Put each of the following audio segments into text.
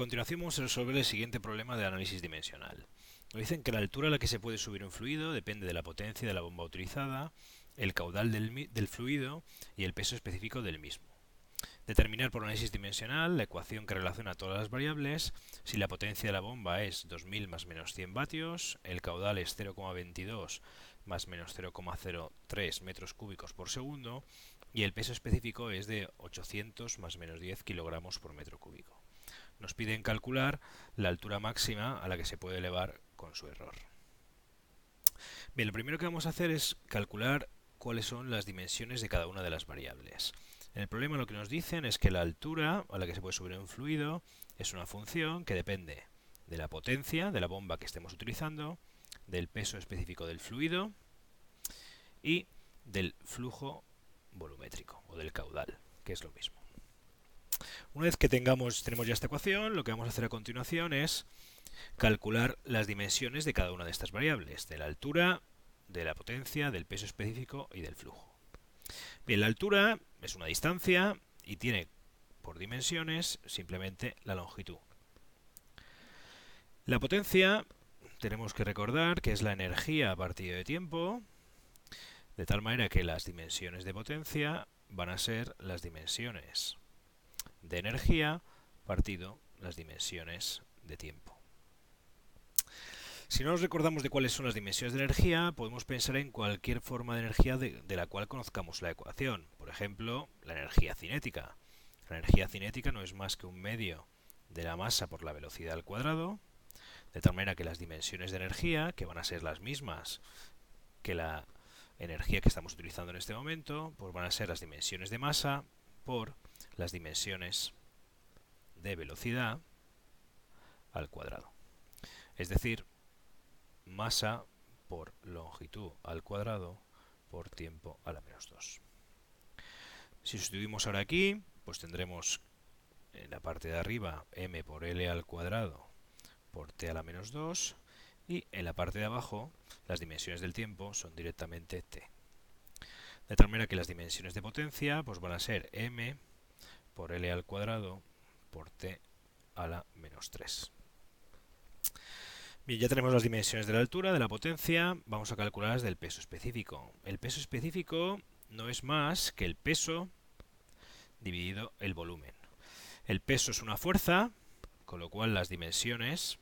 A continuación vamos a resolver el siguiente problema de análisis dimensional. Nos dicen que la altura a la que se puede subir un fluido depende de la potencia de la bomba utilizada, el caudal del, del fluido y el peso específico del mismo. Determinar por análisis dimensional la ecuación que relaciona todas las variables, si la potencia de la bomba es 2000 más menos 100 vatios, el caudal es 0,22 más menos 0,03 metros cúbicos por segundo y el peso específico es de 800 más menos 10 kilogramos por metro cúbico. Nos piden calcular la altura máxima a la que se puede elevar con su error. Bien, lo primero que vamos a hacer es calcular cuáles son las dimensiones de cada una de las variables. En el problema lo que nos dicen es que la altura a la que se puede subir un fluido es una función que depende de la potencia de la bomba que estemos utilizando, del peso específico del fluido y del flujo volumétrico o del caudal, que es lo mismo. Una vez que tengamos, tenemos ya esta ecuación, lo que vamos a hacer a continuación es calcular las dimensiones de cada una de estas variables, de la altura, de la potencia, del peso específico y del flujo. Bien, la altura es una distancia y tiene por dimensiones simplemente la longitud. La potencia tenemos que recordar que es la energía a partir de tiempo, de tal manera que las dimensiones de potencia van a ser las dimensiones de energía partido las dimensiones de tiempo. Si no nos recordamos de cuáles son las dimensiones de energía, podemos pensar en cualquier forma de energía de, la cual conozcamos la ecuación. Por ejemplo, la energía cinética. La energía cinética no es más que un medio de la masa por la velocidad al cuadrado, de tal manera que las dimensiones de energía, que van a ser las mismas que la energía que estamos utilizando en este momento, pues van a ser las dimensiones de masa por las dimensiones de velocidad al cuadrado. Es decir, masa por longitud al cuadrado por tiempo a la menos 2. Si sustituimos ahora aquí, pues tendremos en la parte de arriba m por l al cuadrado por t a la menos 2 y en la parte de abajo las dimensiones del tiempo son directamente t. De tal manera que las dimensiones de potencia pues van a ser m por L al cuadrado por T a la menos 3. Bien, ya tenemos las dimensiones de la altura, de la potencia, vamos a calcular las del peso específico. El peso específico no es más que el peso dividido el volumen. El peso es una fuerza, con lo cual las dimensiones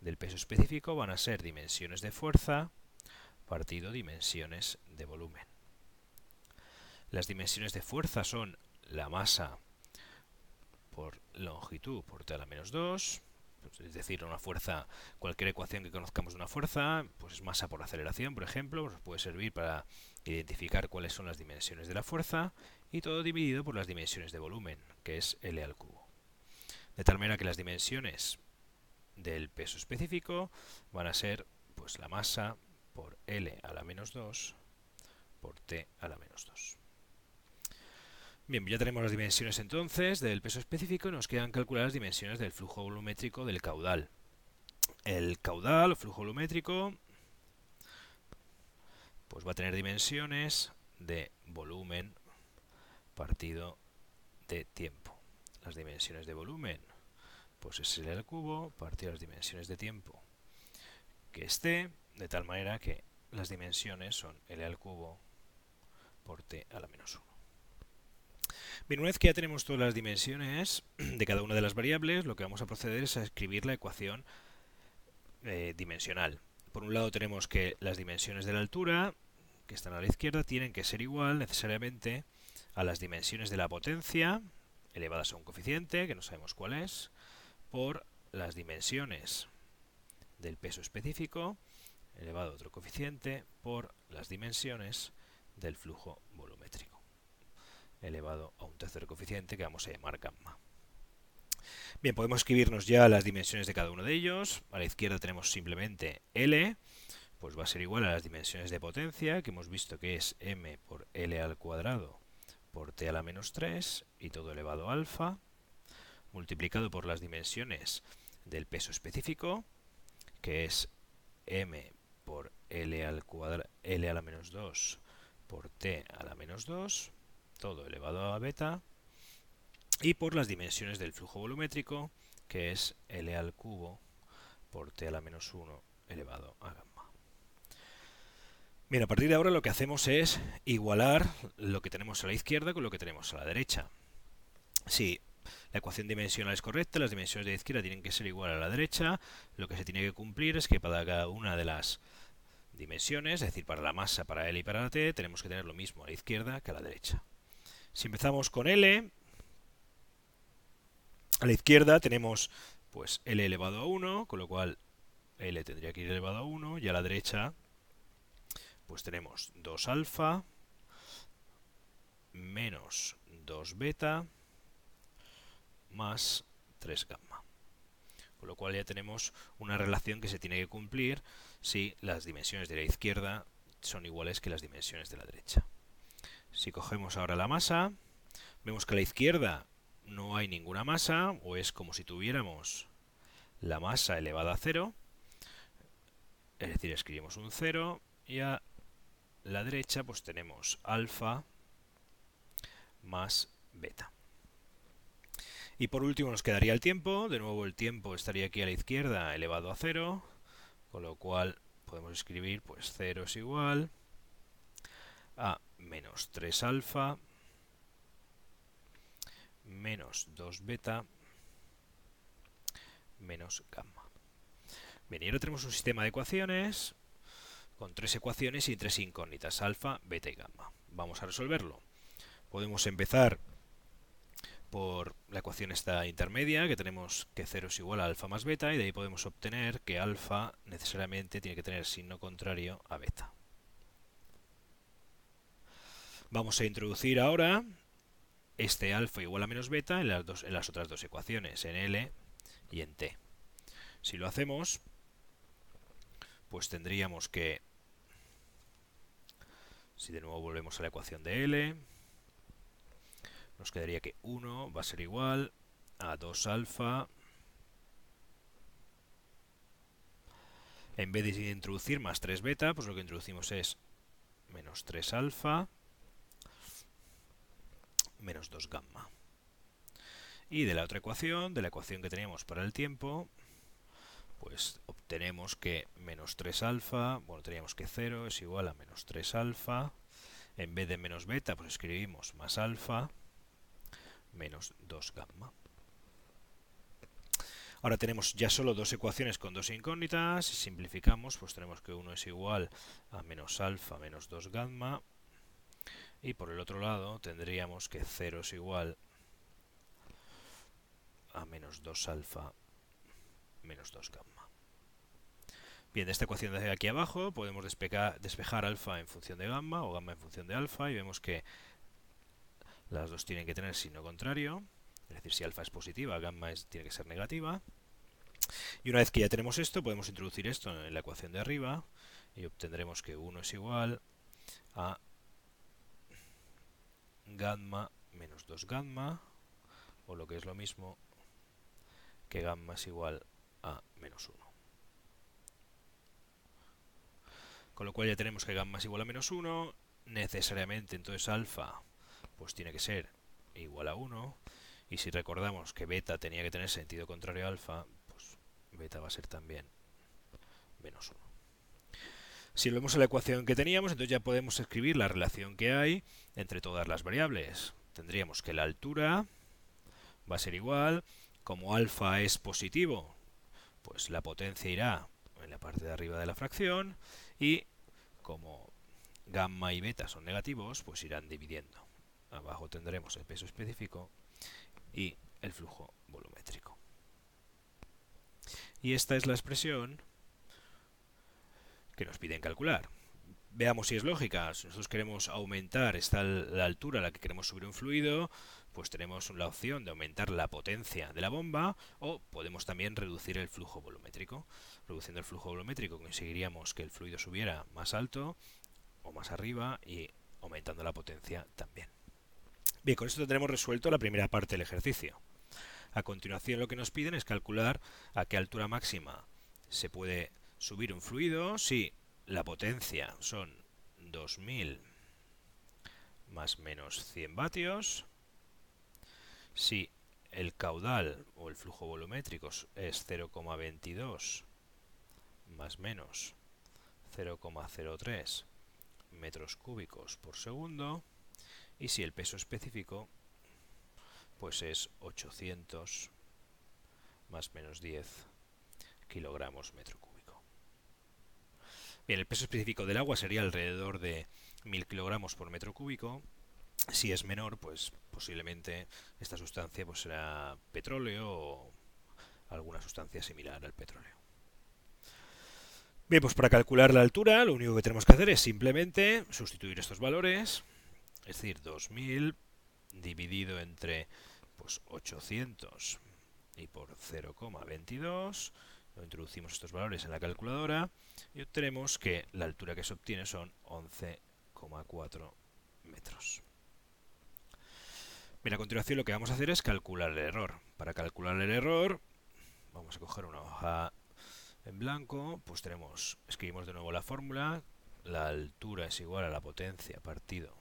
del peso específico van a ser dimensiones de fuerza partido dimensiones de volumen. Las dimensiones de fuerza son la masa por longitud por t a la menos 2, pues, es decir, una fuerza, cualquier ecuación que conozcamos de una fuerza, pues masa por aceleración, por ejemplo, nos puede servir para identificar cuáles son las dimensiones de la fuerza, y todo dividido por las dimensiones de volumen, que es L al cubo. De tal manera que las dimensiones del peso específico van a ser pues la masa por L a la menos 2 por T a la menos 2. Bien, ya tenemos las dimensiones entonces del peso específico y nos quedan calcular las dimensiones del flujo volumétrico del caudal. El caudal o flujo volumétrico pues va a tener dimensiones de volumen partido de tiempo. Las dimensiones de volumen pues es L al cubo partido de las dimensiones de tiempo que esté, de tal manera que las dimensiones son L al cubo por T a la menos 1. Bien, una vez que ya tenemos todas las dimensiones de cada una de las variables, lo que vamos a proceder es a escribir la ecuación eh, dimensional. Por un lado tenemos que las dimensiones de la altura, que están a la izquierda, tienen que ser igual necesariamente a las dimensiones de la potencia, elevadas a un coeficiente, que no sabemos cuál es, por las dimensiones del peso específico, elevado a otro coeficiente, por las dimensiones del flujo volumétrico elevado a un tercer coeficiente que vamos a llamar gamma. Bien, podemos escribirnos ya las dimensiones de cada uno de ellos. A la izquierda tenemos simplemente L, pues va a ser igual a las dimensiones de potencia, que hemos visto que es m por L al cuadrado por t a la menos 3 y todo elevado a alfa, multiplicado por las dimensiones del peso específico, que es m por L al cuadrado, L a la menos 2 por t a la menos 2, todo elevado a beta, y por las dimensiones del flujo volumétrico, que es L al cubo por T a la menos 1 elevado a gamma. Bien, a partir de ahora lo que hacemos es igualar lo que tenemos a la izquierda con lo que tenemos a la derecha. Si la ecuación dimensional es correcta, las dimensiones de la izquierda tienen que ser igual a la derecha, lo que se tiene que cumplir es que para cada una de las dimensiones, es decir, para la masa, para L y para la T, tenemos que tener lo mismo a la izquierda que a la derecha. Si empezamos con L, a la izquierda tenemos pues L elevado a 1, con lo cual L tendría que ir elevado a 1, y a la derecha pues tenemos 2 alfa menos 2 beta más 3 gamma. Con lo cual ya tenemos una relación que se tiene que cumplir si las dimensiones de la izquierda son iguales que las dimensiones de la derecha. Si cogemos ahora la masa, vemos que a la izquierda no hay ninguna masa, o es como si tuviéramos la masa elevada a 0, es decir, escribimos un 0, y a la derecha pues tenemos alfa más beta. Y por último nos quedaría el tiempo, de nuevo el tiempo estaría aquí a la izquierda elevado a 0, con lo cual podemos escribir pues 0 es igual a menos 3 alfa menos 2 beta menos gamma. Bien, y ahora tenemos un sistema de ecuaciones con tres ecuaciones y tres incógnitas, alfa, beta y gamma. Vamos a resolverlo. Podemos empezar por la ecuación esta intermedia, que tenemos que 0 es igual a alfa más beta, y de ahí podemos obtener que alfa necesariamente tiene que tener signo contrario a beta. Vamos a introducir ahora este alfa igual a menos beta en las, otras dos ecuaciones, en L y en T. Si lo hacemos, pues tendríamos que si de nuevo volvemos a la ecuación de L, nos quedaría que 1 va a ser igual a 2 alfa. En vez de introducir más 3 beta, pues lo que introducimos es menos 3 alfa menos 2 gamma. Y de la otra ecuación, de la ecuación que teníamos para el tiempo, pues obtenemos que menos 3 alfa, bueno, teníamos que 0 es igual a menos 3 alfa, en vez de menos beta, pues escribimos más alfa, menos 2 gamma. Ahora tenemos ya solo dos ecuaciones con dos incógnitas, si simplificamos, pues tenemos que 1 es igual a menos alfa menos 2 gamma, y por el otro lado tendríamos que 0 es igual a menos 2 alfa menos 2 gamma. Bien, de esta ecuación de aquí abajo podemos despejar, alfa en función de gamma o gamma en función de alfa y vemos que las dos tienen que tener signo contrario, es decir, si alfa es positiva, gamma es, tiene que ser negativa. Y una vez que ya tenemos esto, podemos introducir esto en la ecuación de arriba y obtendremos que 1 es igual a gamma menos 2 gamma, o lo que es lo mismo, que gamma es igual a menos 1. Con lo cual ya tenemos que gamma es igual a menos 1, necesariamente entonces alfa pues tiene que ser igual a 1, y si recordamos que beta tenía que tener sentido contrario a alfa, pues beta va a ser también menos 1. Si vemos a la ecuación que teníamos, entonces ya podemos escribir la relación que hay entre todas las variables. Tendríamos que la altura va a ser igual, como alfa es positivo, pues la potencia irá en la parte de arriba de la fracción y como gamma y beta son negativos, pues irán dividiendo. Abajo tendremos el peso específico y el flujo volumétrico. Y esta es la expresión que nos piden calcular. Veamos si es lógica. Si nosotros queremos aumentar esta la altura a la que queremos subir un fluido, pues tenemos la opción de aumentar la potencia de la bomba o podemos también reducir el flujo volumétrico. Reduciendo el flujo volumétrico conseguiríamos que el fluido subiera más alto o más arriba y aumentando la potencia también. Bien, con esto tendremos resuelto la primera parte del ejercicio. A continuación lo que nos piden es calcular a qué altura máxima se puede subir un fluido si la potencia son 2000 más menos 100 vatios, si el caudal o el flujo volumétrico es 0,22 más menos 0,03 metros cúbicos por segundo y si el peso específico pues es 800 más menos 10 kilogramos metro cúbico. El peso específico del agua sería alrededor de 1000 kilogramos por metro cúbico. Si es menor, pues posiblemente esta sustancia pues será petróleo o alguna sustancia similar al petróleo. Bien, pues para calcular la altura lo único que tenemos que hacer es simplemente sustituir estos valores, es decir, 2000 dividido entre pues 800 y por 0,22 introducimos estos valores en la calculadora y obtenemos que la altura que se obtiene son 11,4 metros. Bien, a continuación lo que vamos a hacer es calcular el error. Para calcular el error vamos a coger una hoja en blanco, pues tenemos, escribimos de nuevo la fórmula, la altura es igual a la potencia partido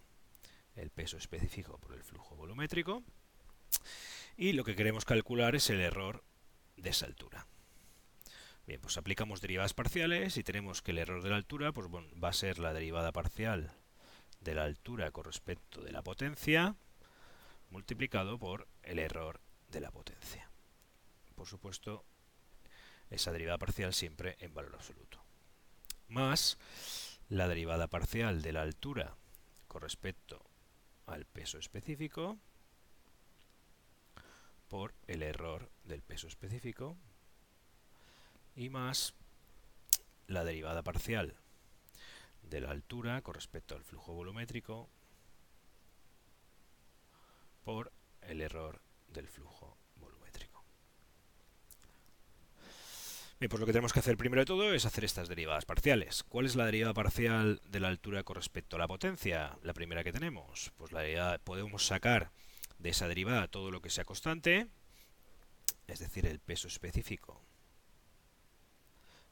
el peso específico por el flujo volumétrico y lo que queremos calcular es el error de esa altura. Bien, pues aplicamos derivadas parciales y tenemos que el error de la altura pues, va a ser la derivada parcial de la altura con respecto de la potencia multiplicado por el error de la potencia. Por supuesto, esa derivada parcial siempre en valor absoluto. Más la derivada parcial de la altura con respecto al peso específico por el error del peso específico y más la derivada parcial de la altura con respecto al flujo volumétrico por el error del flujo volumétrico. Bien, pues lo que tenemos que hacer primero de todo es hacer estas derivadas parciales. ¿Cuál es la derivada parcial de la altura con respecto a la potencia? La primera que tenemos. Pues la podemos sacar de esa derivada todo lo que sea constante, es decir, el peso específico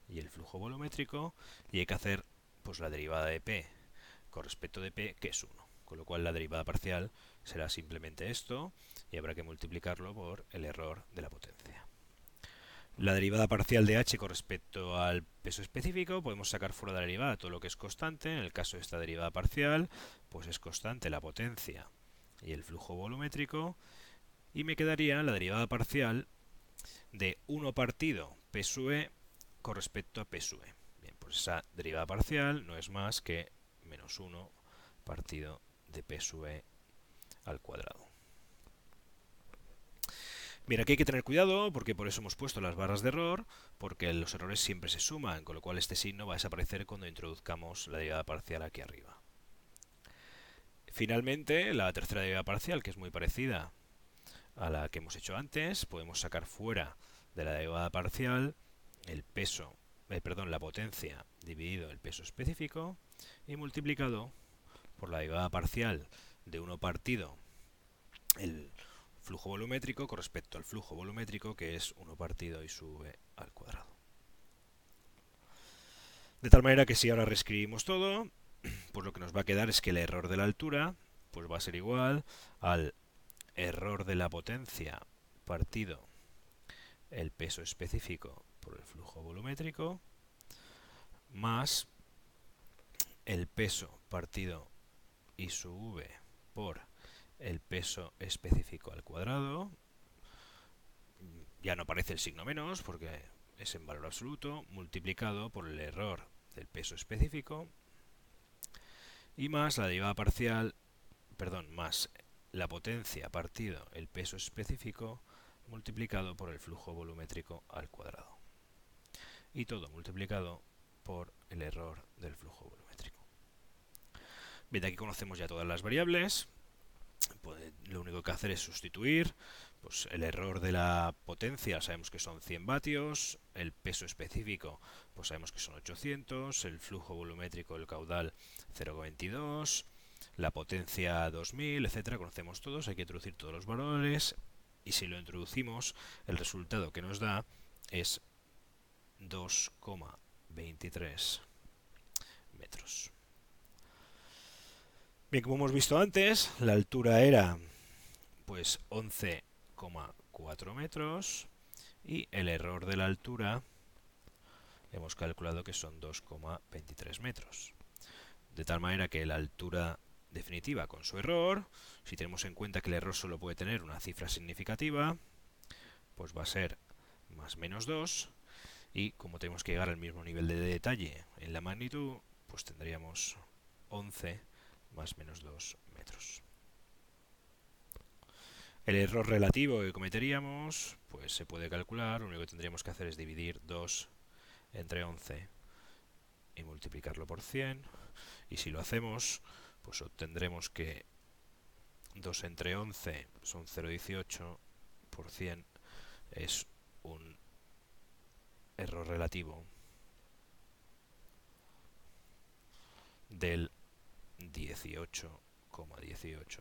y el flujo volumétrico, y hay que hacer pues la derivada de P con respecto de P, que es 1. Con lo cual la derivada parcial será simplemente esto, y habrá que multiplicarlo por el error de la potencia. La derivada parcial de h con respecto al peso específico, podemos sacar fuera de la derivada todo lo que es constante. En el caso de esta derivada parcial, pues es constante la potencia y el flujo volumétrico. Y me quedaría la derivada parcial de 1 partido P sub E con respecto a P sub E. Bien, pues esa derivada parcial no es más que menos 1 partido de P sub E al cuadrado. Bien, aquí hay que tener cuidado porque por eso hemos puesto las barras de error, porque los errores siempre se suman, con lo cual este signo va a desaparecer cuando introduzcamos la derivada parcial aquí arriba. Finalmente, la tercera derivada parcial, que es muy parecida a la que hemos hecho antes, podemos sacar fuera de la derivada parcial el peso, eh, perdón, la potencia dividido el peso específico y multiplicado por la derivada parcial de 1 partido el flujo volumétrico con respecto al flujo volumétrico que es 1 partido y sube al cuadrado. De tal manera que si ahora reescribimos todo, pues lo que nos va a quedar es que el error de la altura pues va a ser igual al error de la potencia partido el peso específico por el flujo volumétrico más el peso partido I sub v por el peso específico al cuadrado ya no aparece el signo menos porque es en valor absoluto multiplicado por el error del peso específico y más la derivada parcial, perdón, más la potencia partido el peso específico multiplicado por el flujo volumétrico al cuadrado. Y todo multiplicado por el error del flujo volumétrico. Bien, aquí conocemos ya todas las variables. Pues, lo único que hacer es sustituir pues, el error de la potencia, sabemos que son 100 vatios, el peso específico, pues sabemos que son 800, el flujo volumétrico, el caudal 0,22, la potencia 2000, etcétera, conocemos todos, hay que introducir todos los valores y si lo introducimos, el resultado que nos da es 2,23 metros. Bien, como hemos visto antes, la altura era pues 11 2,4 metros y el error de la altura hemos calculado que son 2,23 metros. De tal manera que la altura definitiva con su error, si tenemos en cuenta que el error solo puede tener una cifra significativa, pues va a ser más menos 2 y como tenemos que llegar al mismo nivel de detalle en la magnitud, pues tendríamos 11 más menos 2 metros. El error relativo que cometeríamos, pues se puede calcular, lo único que tendríamos que hacer es dividir 2 entre 11 y multiplicarlo por 100, y si lo hacemos, pues obtendremos que 2 entre 11 son 0,18 por 100 es un error relativo del 18,18%.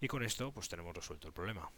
Y con esto pues tenemos resuelto el problema.